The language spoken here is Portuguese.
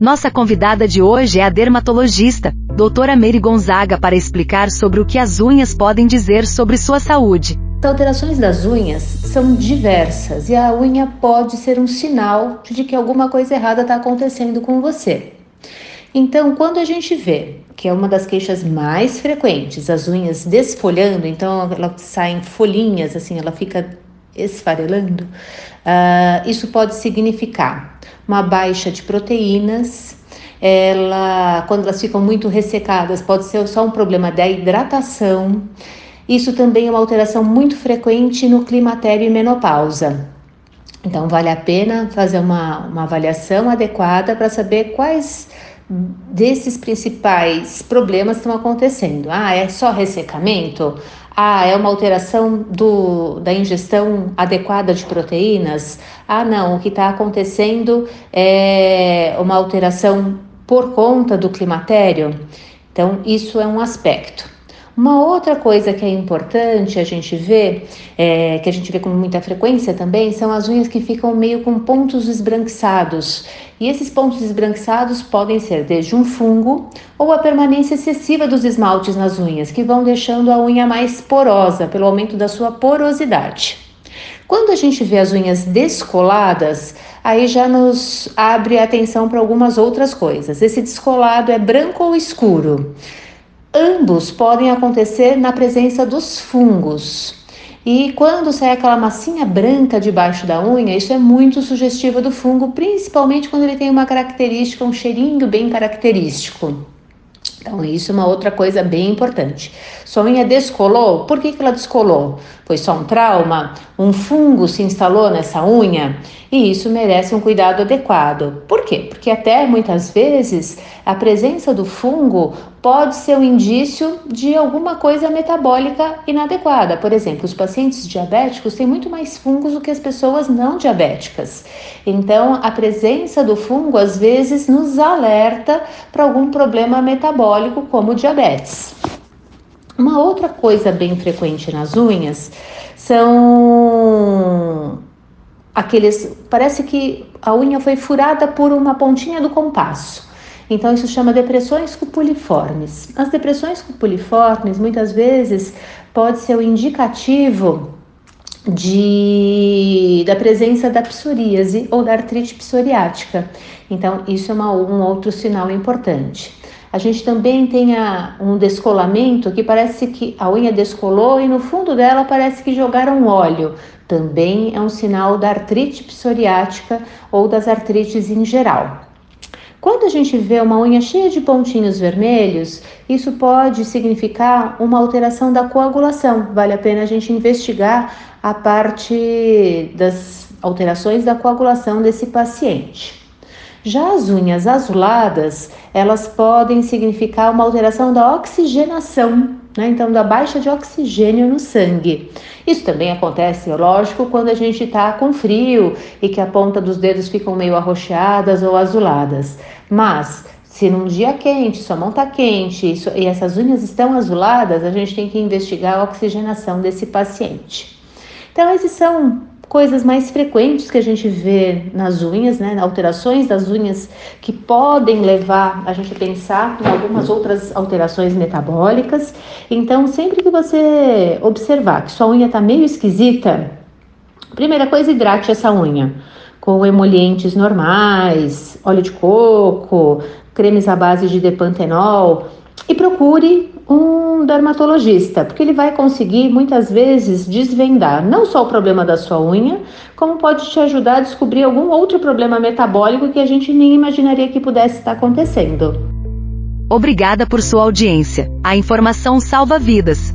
Nossa convidada de hoje é a dermatologista, doutora Mary Gonzaga, para explicar sobre o que as unhas podem dizer sobre sua saúde. As alterações das unhas são diversas e a unha pode ser um sinal de que alguma coisa errada está acontecendo com você. Então, quando a gente vê que é uma das queixas mais frequentes, as unhas desfolhando, então ela sai em folhinhas, assim, ela fica esfarelando, uh, isso pode significar uma baixa de proteínas. Ela, quando elas ficam muito ressecadas, pode ser só um problema da hidratação. Isso também é uma alteração muito frequente no climatério e menopausa. Então, vale a pena fazer uma, uma avaliação adequada para saber quais desses principais problemas estão acontecendo. Ah, é só ressecamento? Ah, é uma alteração do, da ingestão adequada de proteínas? Ah, não, o que está acontecendo é uma alteração por conta do climatério? Então, isso é um aspecto. Uma outra coisa que é importante a gente ver, é, que a gente vê com muita frequência também, são as unhas que ficam meio com pontos esbranquiçados. E esses pontos esbranquiçados podem ser desde um fungo ou a permanência excessiva dos esmaltes nas unhas, que vão deixando a unha mais porosa pelo aumento da sua porosidade. Quando a gente vê as unhas descoladas, aí já nos abre a atenção para algumas outras coisas. Esse descolado é branco ou escuro? Ambos podem acontecer na presença dos fungos. E quando sai aquela massinha branca debaixo da unha, isso é muito sugestivo do fungo, principalmente quando ele tem uma característica, um cheirinho bem característico. Então, isso é uma outra coisa bem importante. Sua unha descolou? Por que, que ela descolou? Foi só um trauma? Um fungo se instalou nessa unha? E isso merece um cuidado adequado. Por quê? Porque até muitas vezes a presença do fungo pode ser um indício de alguma coisa metabólica inadequada. Por exemplo, os pacientes diabéticos têm muito mais fungos do que as pessoas não diabéticas. Então, a presença do fungo às vezes nos alerta para algum problema metabólico, como diabetes. Uma outra coisa bem frequente nas unhas são aqueles. Parece que a unha foi furada por uma pontinha do compasso. Então, isso chama depressões cupuliformes. As depressões cupuliformes, muitas vezes, pode ser o indicativo de, da presença da psoríase ou da artrite psoriática. Então, isso é uma, um outro sinal importante. A gente também tem a, um descolamento que parece que a unha descolou e no fundo dela parece que jogaram óleo. Também é um sinal da artrite psoriática ou das artrites em geral. Quando a gente vê uma unha cheia de pontinhos vermelhos, isso pode significar uma alteração da coagulação. Vale a pena a gente investigar a parte das alterações da coagulação desse paciente. Já as unhas azuladas, elas podem significar uma alteração da oxigenação, né? então da baixa de oxigênio no sangue. Isso também acontece, lógico, quando a gente está com frio e que a ponta dos dedos ficam meio arroxeadas ou azuladas. Mas se num dia quente, sua mão está quente e essas unhas estão azuladas, a gente tem que investigar a oxigenação desse paciente. Então, esses são coisas mais frequentes que a gente vê nas unhas, né, alterações das unhas que podem levar a gente a pensar em algumas outras alterações metabólicas. Então, sempre que você observar que sua unha está meio esquisita, primeira coisa, hidrate essa unha com emolientes normais, óleo de coco, cremes à base de depantenol e procure um dermatologista, porque ele vai conseguir muitas vezes desvendar não só o problema da sua unha, como pode te ajudar a descobrir algum outro problema metabólico que a gente nem imaginaria que pudesse estar acontecendo. Obrigada por sua audiência. A informação salva vidas.